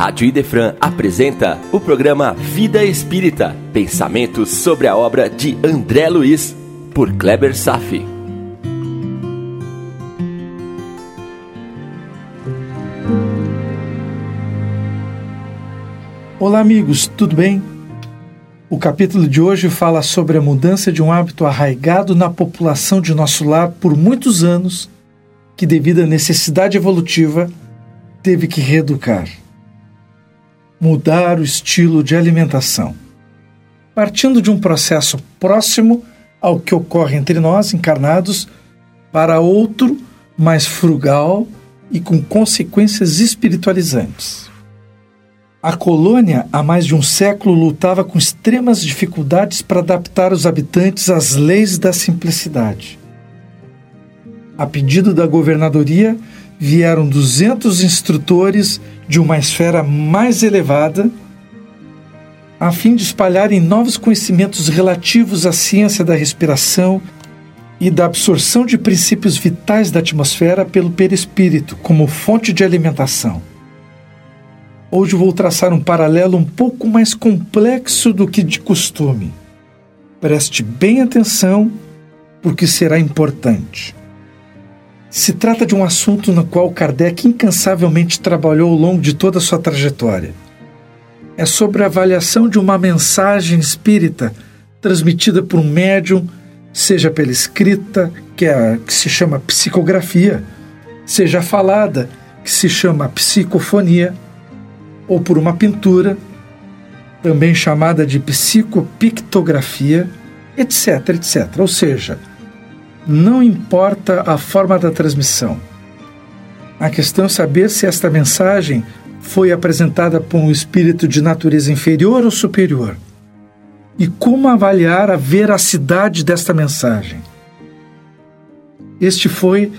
Rádio Idefran apresenta o programa Vida Espírita, pensamentos sobre a obra de André Luiz, por Kleber Safi. Olá, amigos, tudo bem? O capítulo de hoje fala sobre a mudança de um hábito arraigado na população de nosso lar por muitos anos, que, devido à necessidade evolutiva, teve que reeducar mudar o estilo de alimentação. Partindo de um processo próximo ao que ocorre entre nós encarnados, para outro mais frugal e com consequências espiritualizantes. A colônia, há mais de um século, lutava com extremas dificuldades para adaptar os habitantes às leis da simplicidade. A pedido da governadoria, vieram 200 instrutores de uma esfera mais elevada, a fim de espalharem novos conhecimentos relativos à ciência da respiração e da absorção de princípios vitais da atmosfera pelo perispírito como fonte de alimentação. Hoje vou traçar um paralelo um pouco mais complexo do que de costume. Preste bem atenção, porque será importante. Se trata de um assunto no qual Kardec incansavelmente trabalhou ao longo de toda a sua trajetória. É sobre a avaliação de uma mensagem espírita transmitida por um médium, seja pela escrita, que, é, que se chama psicografia, seja falada, que se chama psicofonia, ou por uma pintura, também chamada de psicopictografia, etc, etc. Ou seja, não importa a forma da transmissão. A questão é saber se esta mensagem foi apresentada por um espírito de natureza inferior ou superior. E como avaliar a veracidade desta mensagem. Este foi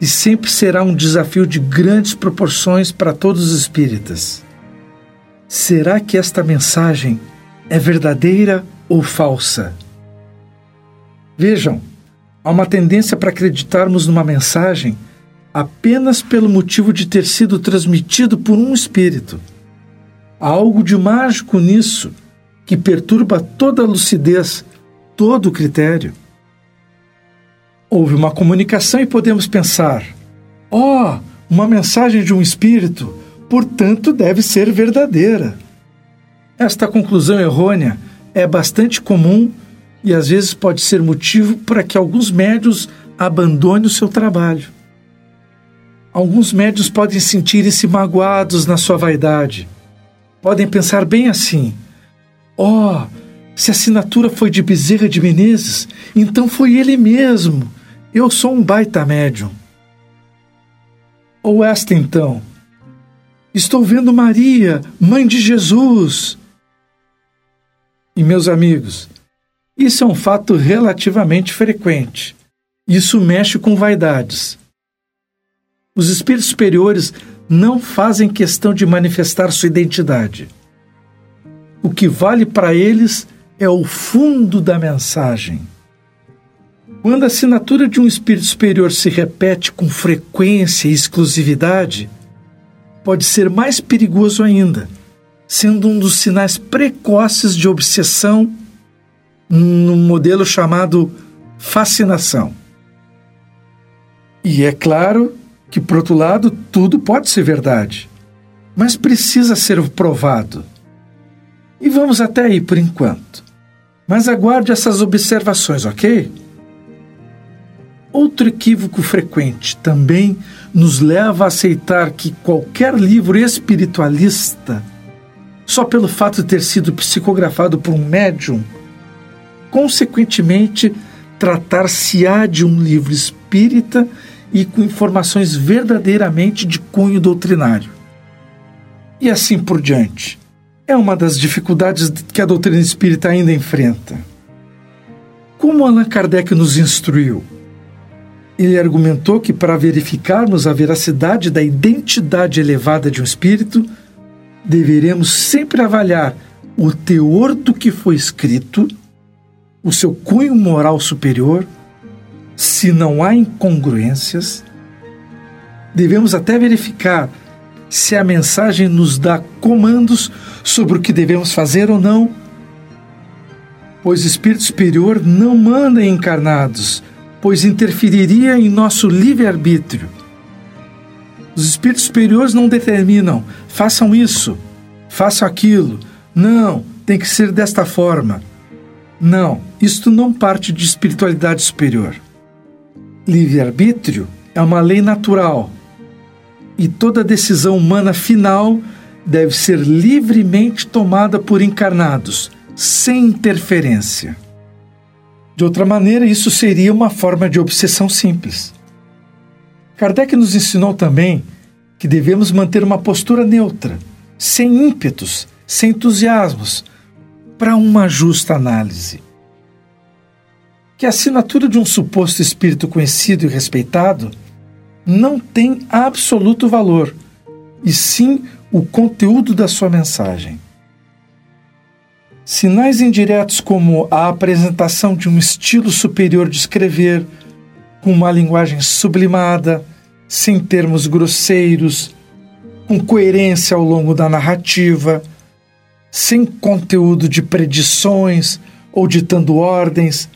e sempre será um desafio de grandes proporções para todos os espíritas. Será que esta mensagem é verdadeira ou falsa? Vejam, Há uma tendência para acreditarmos numa mensagem apenas pelo motivo de ter sido transmitido por um espírito. Há algo de mágico nisso que perturba toda a lucidez, todo o critério. Houve uma comunicação e podemos pensar: ó, oh, uma mensagem de um espírito, portanto deve ser verdadeira. Esta conclusão errônea é bastante comum e às vezes pode ser motivo para que alguns médios abandonem o seu trabalho. Alguns médios podem sentir-se magoados na sua vaidade. Podem pensar bem assim: ó, oh, se a assinatura foi de Bezerra de Menezes, então foi ele mesmo. Eu sou um baita médium. Ou esta então: estou vendo Maria, mãe de Jesus. E meus amigos, isso é um fato relativamente frequente. Isso mexe com vaidades. Os espíritos superiores não fazem questão de manifestar sua identidade. O que vale para eles é o fundo da mensagem. Quando a assinatura de um espírito superior se repete com frequência e exclusividade, pode ser mais perigoso ainda, sendo um dos sinais precoces de obsessão num modelo chamado fascinação. E é claro que, por outro lado, tudo pode ser verdade, mas precisa ser provado. E vamos até aí por enquanto. Mas aguarde essas observações, ok? Outro equívoco frequente também nos leva a aceitar que qualquer livro espiritualista, só pelo fato de ter sido psicografado por um médium, consequentemente, tratar-se-á de um livro espírita e com informações verdadeiramente de cunho doutrinário. E assim por diante. É uma das dificuldades que a doutrina espírita ainda enfrenta. Como Allan Kardec nos instruiu? Ele argumentou que para verificarmos a veracidade da identidade elevada de um espírito, deveremos sempre avaliar o teor do que foi escrito o seu cunho moral superior, se não há incongruências, devemos até verificar se a mensagem nos dá comandos sobre o que devemos fazer ou não. Pois o espírito superior não manda em encarnados, pois interferiria em nosso livre-arbítrio. Os espíritos superiores não determinam, façam isso, façam aquilo. Não, tem que ser desta forma. Não, isto não parte de espiritualidade superior. Livre-arbítrio é uma lei natural e toda decisão humana final deve ser livremente tomada por encarnados, sem interferência. De outra maneira, isso seria uma forma de obsessão simples. Kardec nos ensinou também que devemos manter uma postura neutra, sem ímpetos, sem entusiasmos, para uma justa análise. Que a assinatura de um suposto espírito conhecido e respeitado não tem absoluto valor, e sim o conteúdo da sua mensagem. Sinais indiretos como a apresentação de um estilo superior de escrever, com uma linguagem sublimada, sem termos grosseiros, com coerência ao longo da narrativa, sem conteúdo de predições ou ditando ordens,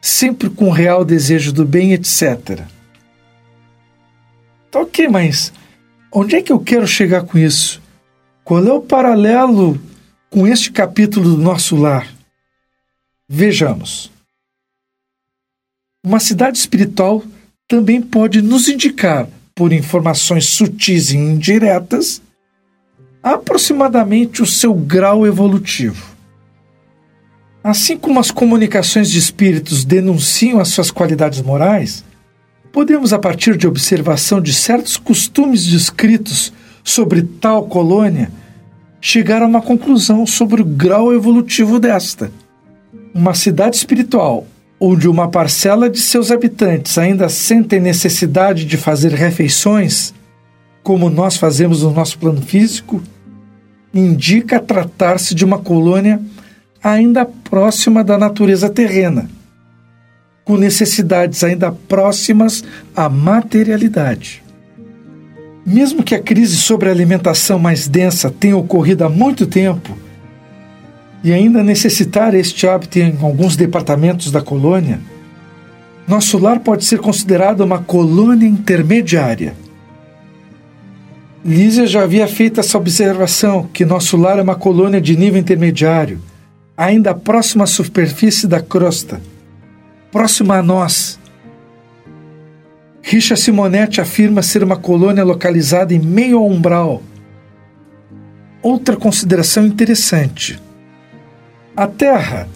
sempre com real desejo do bem, etc. Tá ok, mas onde é que eu quero chegar com isso? Qual é o paralelo com este capítulo do nosso lar? Vejamos. Uma cidade espiritual também pode nos indicar, por informações sutis e indiretas, aproximadamente o seu grau evolutivo. Assim como as comunicações de espíritos denunciam as suas qualidades morais, podemos, a partir de observação de certos costumes descritos sobre tal colônia, chegar a uma conclusão sobre o grau evolutivo desta. Uma cidade espiritual onde uma parcela de seus habitantes ainda sentem necessidade de fazer refeições, como nós fazemos no nosso plano físico, indica tratar-se de uma colônia ainda próxima da natureza terrena, com necessidades ainda próximas à materialidade. Mesmo que a crise sobre a alimentação mais densa tenha ocorrido há muito tempo, e ainda necessitar este hábito em alguns departamentos da colônia, nosso lar pode ser considerado uma colônia intermediária. Lísia já havia feito essa observação que nosso lar é uma colônia de nível intermediário, ainda próxima à superfície da crosta, próxima a nós. Richa Simonetti afirma ser uma colônia localizada em meio ao umbral. Outra consideração interessante a Terra,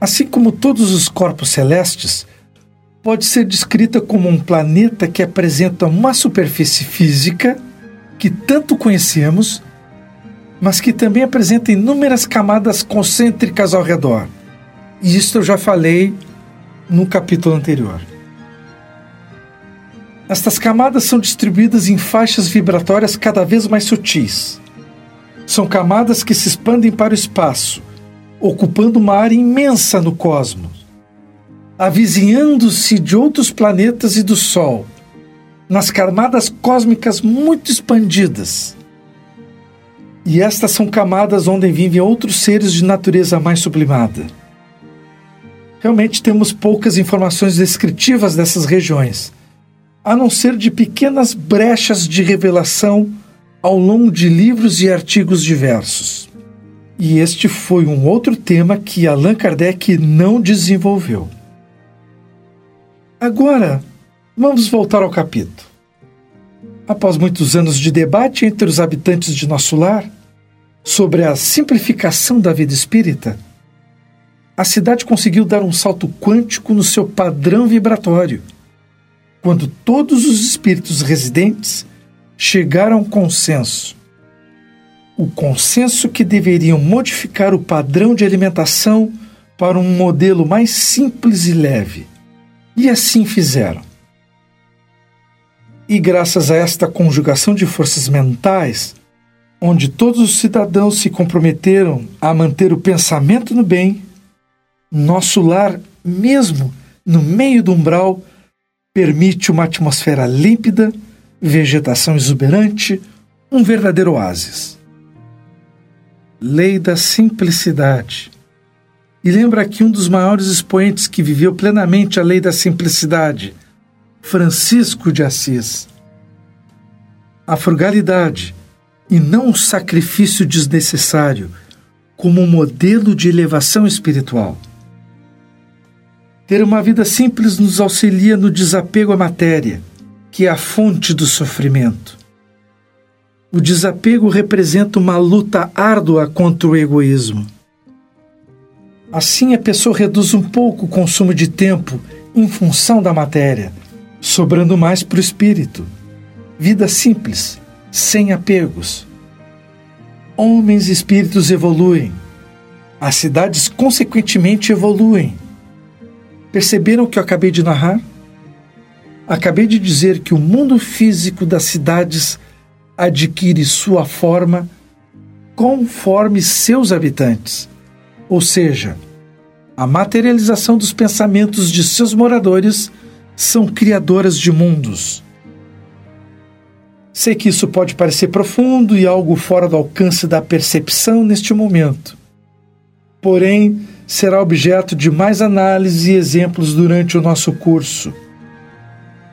assim como todos os corpos celestes, pode ser descrita como um planeta que apresenta uma superfície física que tanto conhecemos, mas que também apresenta inúmeras camadas concêntricas ao redor. E isto eu já falei no capítulo anterior. Estas camadas são distribuídas em faixas vibratórias cada vez mais sutis. São camadas que se expandem para o espaço ocupando uma área imensa no cosmos, avizinhando-se de outros planetas e do Sol, nas camadas cósmicas muito expandidas. E estas são camadas onde vivem outros seres de natureza mais sublimada. Realmente temos poucas informações descritivas dessas regiões, a não ser de pequenas brechas de revelação ao longo de livros e artigos diversos. E este foi um outro tema que Allan Kardec não desenvolveu. Agora, vamos voltar ao capítulo. Após muitos anos de debate entre os habitantes de nosso lar sobre a simplificação da vida espírita, a cidade conseguiu dar um salto quântico no seu padrão vibratório, quando todos os espíritos residentes chegaram a um consenso o consenso que deveriam modificar o padrão de alimentação para um modelo mais simples e leve. E assim fizeram. E graças a esta conjugação de forças mentais, onde todos os cidadãos se comprometeram a manter o pensamento no bem, nosso lar, mesmo no meio do umbral, permite uma atmosfera límpida, vegetação exuberante, um verdadeiro oásis. Lei da simplicidade. E lembra aqui um dos maiores expoentes que viveu plenamente a lei da simplicidade, Francisco de Assis. A frugalidade, e não o sacrifício desnecessário, como modelo de elevação espiritual. Ter uma vida simples nos auxilia no desapego à matéria, que é a fonte do sofrimento. O desapego representa uma luta árdua contra o egoísmo. Assim, a pessoa reduz um pouco o consumo de tempo em função da matéria, sobrando mais para o espírito. Vida simples, sem apegos. Homens e espíritos evoluem. As cidades, consequentemente, evoluem Perceberam o que eu acabei de narrar? Acabei de dizer que o mundo físico das cidades adquire sua forma conforme seus habitantes, ou seja, a materialização dos pensamentos de seus moradores são criadoras de mundos. Sei que isso pode parecer profundo e algo fora do alcance da percepção neste momento. Porém, será objeto de mais análise e exemplos durante o nosso curso.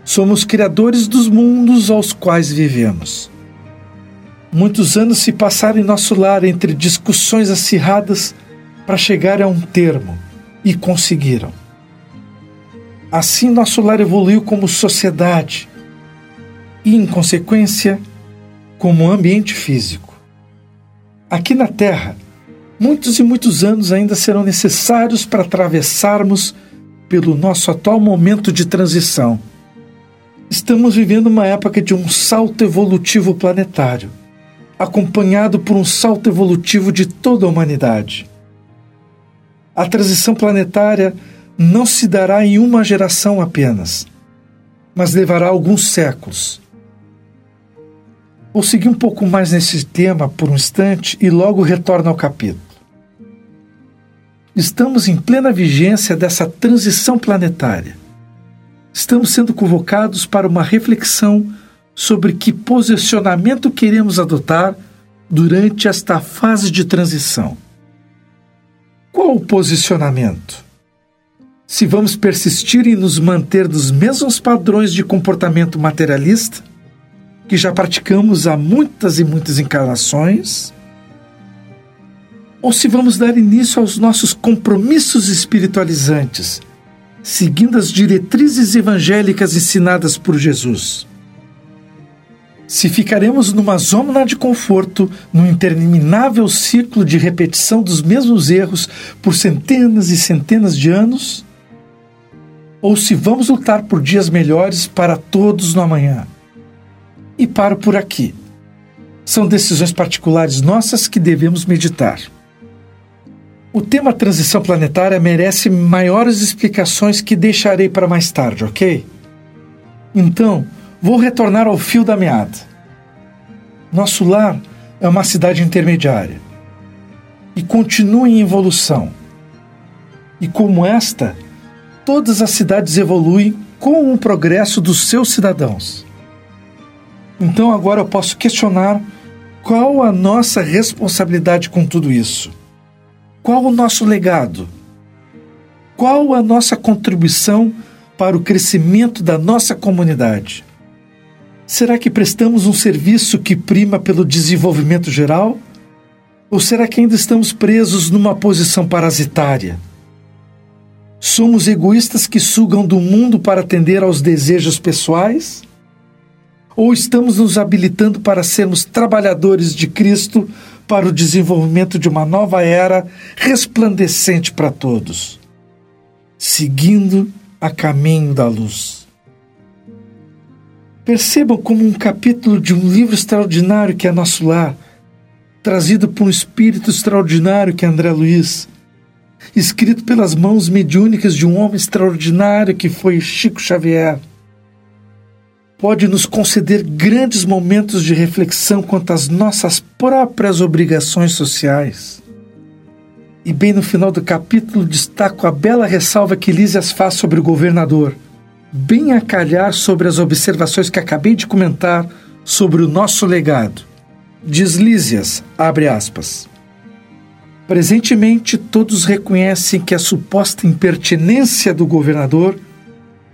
Somos criadores dos mundos aos quais vivemos. Muitos anos se passaram em nosso lar entre discussões acirradas para chegar a um termo e conseguiram. Assim, nosso lar evoluiu como sociedade e, em consequência, como ambiente físico. Aqui na Terra, muitos e muitos anos ainda serão necessários para atravessarmos pelo nosso atual momento de transição. Estamos vivendo uma época de um salto evolutivo planetário, acompanhado por um salto evolutivo de toda a humanidade. A transição planetária não se dará em uma geração apenas, mas levará alguns séculos. Vou seguir um pouco mais nesse tema por um instante e logo retorno ao capítulo. Estamos em plena vigência dessa transição planetária. Estamos sendo convocados para uma reflexão sobre que posicionamento queremos adotar durante esta fase de transição. Qual o posicionamento? Se vamos persistir em nos manter nos mesmos padrões de comportamento materialista, que já praticamos há muitas e muitas encarnações, ou se vamos dar início aos nossos compromissos espiritualizantes, seguindo as diretrizes evangélicas ensinadas por Jesus. Se ficaremos numa zona de conforto, num interminável ciclo de repetição dos mesmos erros por centenas e centenas de anos, ou se vamos lutar por dias melhores para todos no amanhã. E paro por aqui. São decisões particulares nossas que devemos meditar. O tema transição planetária merece maiores explicações que deixarei para mais tarde, ok? Então, vou retornar ao fio da meada. Nosso lar é uma cidade intermediária e continua em evolução. E como esta, todas as cidades evoluem com o progresso dos seus cidadãos. Então agora eu posso questionar qual a nossa responsabilidade com tudo isso. Qual o nosso legado? Qual a nossa contribuição para o crescimento da nossa comunidade? Será que prestamos um serviço que prima pelo desenvolvimento geral? Ou será que ainda estamos presos numa posição parasitária? Somos egoístas que sugam do mundo para atender aos desejos pessoais? Ou estamos nos habilitando para sermos trabalhadores de Cristo para o desenvolvimento de uma nova era resplandecente para todos, seguindo a caminho da luz. Percebam como um capítulo de um livro extraordinário que é Nosso Lar, trazido por um espírito extraordinário que é André Luiz, escrito pelas mãos mediúnicas de um homem extraordinário que foi Chico Xavier pode nos conceder grandes momentos de reflexão quanto às nossas próprias obrigações sociais. E bem no final do capítulo destaco a bela ressalva que Lísias faz sobre o governador, bem a calhar sobre as observações que acabei de comentar sobre o nosso legado. Diz Lísias, abre aspas. Presentemente, todos reconhecem que a suposta impertinência do governador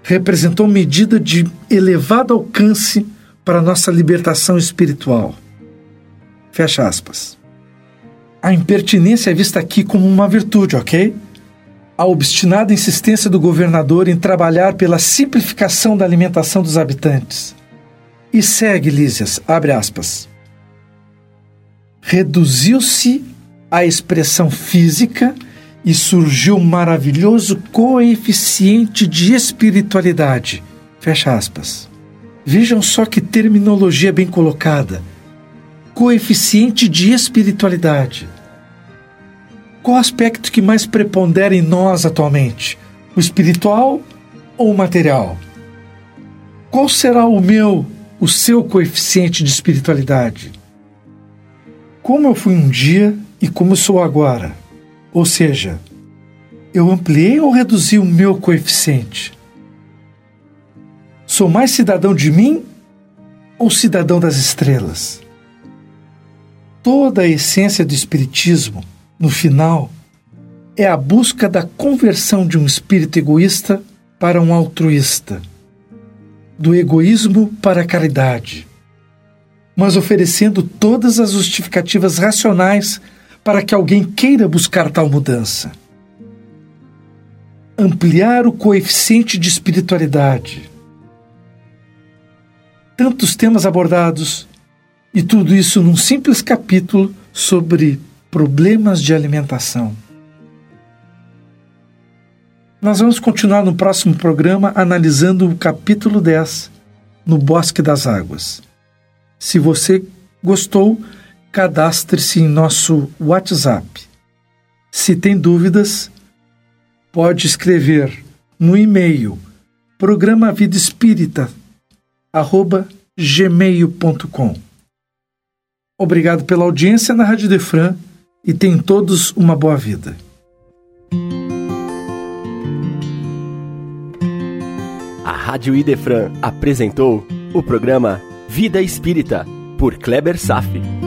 representou medida de elevado alcance para nossa libertação espiritual. Fecha aspas. A impertinência é vista aqui como uma virtude, ok? A obstinada insistência do governador em trabalhar pela simplificação da alimentação dos habitantes. E segue, Lísias, abre aspas. Reduziu-se a expressão física e surgiu um maravilhoso coeficiente de espiritualidade. Fecha aspas. Vejam só que terminologia bem colocada. Coeficiente de espiritualidade. Qual aspecto que mais prepondera em nós atualmente? O espiritual ou o material? Qual será o meu, o seu coeficiente de espiritualidade? Como eu fui um dia e como sou agora? Ou seja, eu ampliei ou reduzi o meu coeficiente? Sou mais cidadão de mim ou cidadão das estrelas? Toda a essência do Espiritismo, no final, é a busca da conversão de um espírito egoísta para um altruísta, do egoísmo para a caridade, mas oferecendo todas as justificativas racionais para que alguém queira buscar tal mudança. Ampliar o coeficiente de espiritualidade. Tantos temas abordados, e tudo isso num simples capítulo sobre problemas de alimentação. Nós vamos continuar no próximo programa analisando o capítulo 10, no Bosque das Águas. Se você gostou, cadastre-se em nosso WhatsApp. Se tem dúvidas, pode escrever no e-mail programa vida gmail.com. Obrigado pela audiência na Rádio Defran e tenham todos uma boa vida. A Rádio Idefran apresentou o programa Vida Espírita por Kleber Safi